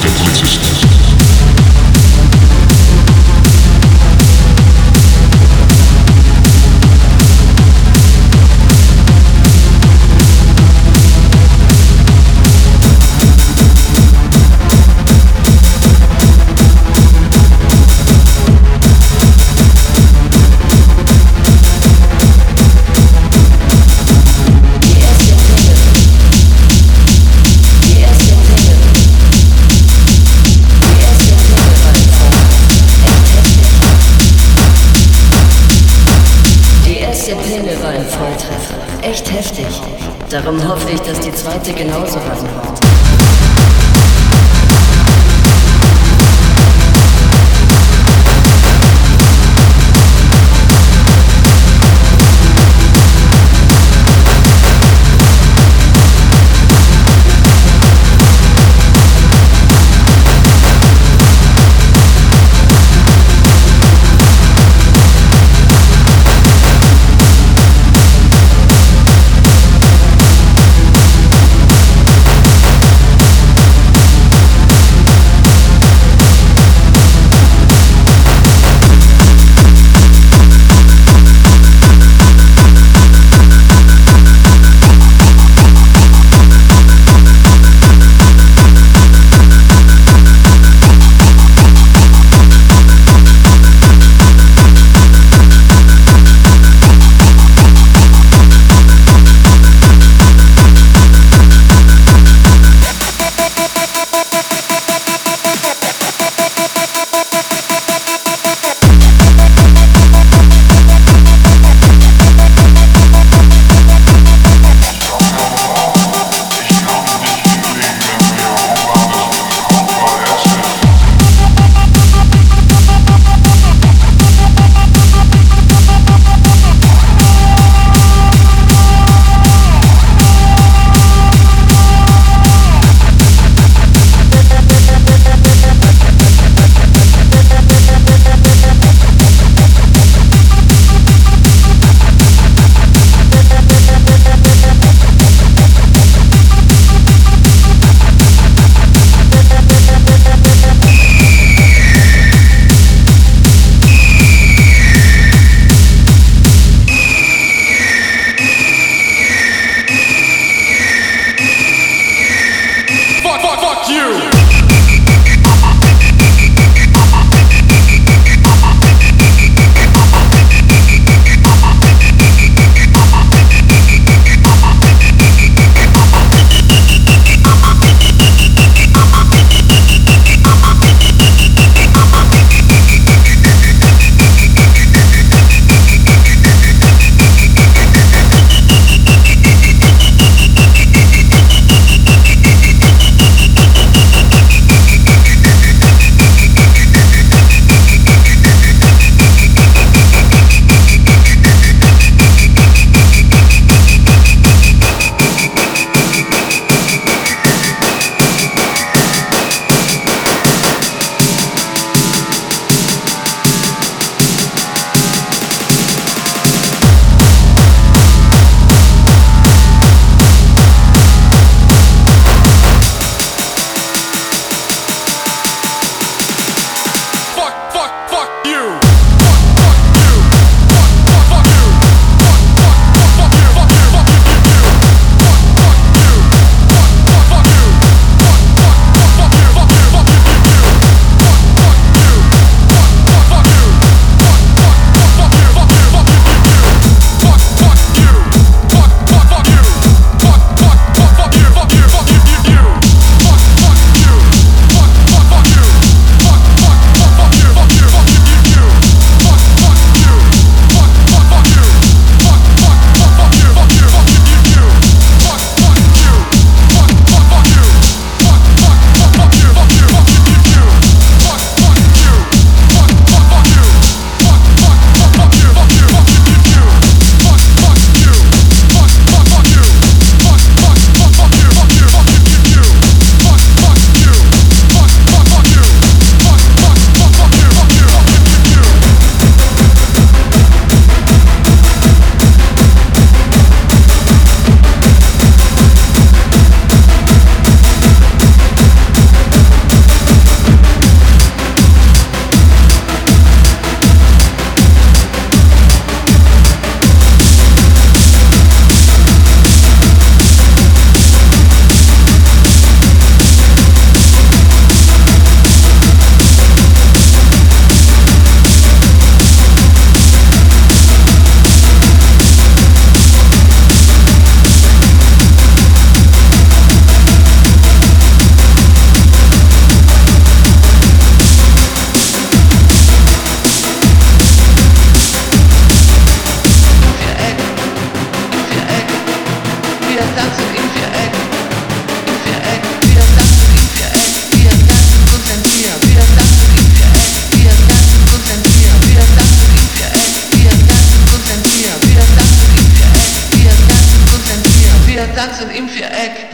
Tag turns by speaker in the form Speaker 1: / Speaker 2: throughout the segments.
Speaker 1: Polizisten. Darum hoffe ich, dass die zweite genauso war.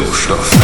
Speaker 2: Disco-Stoff.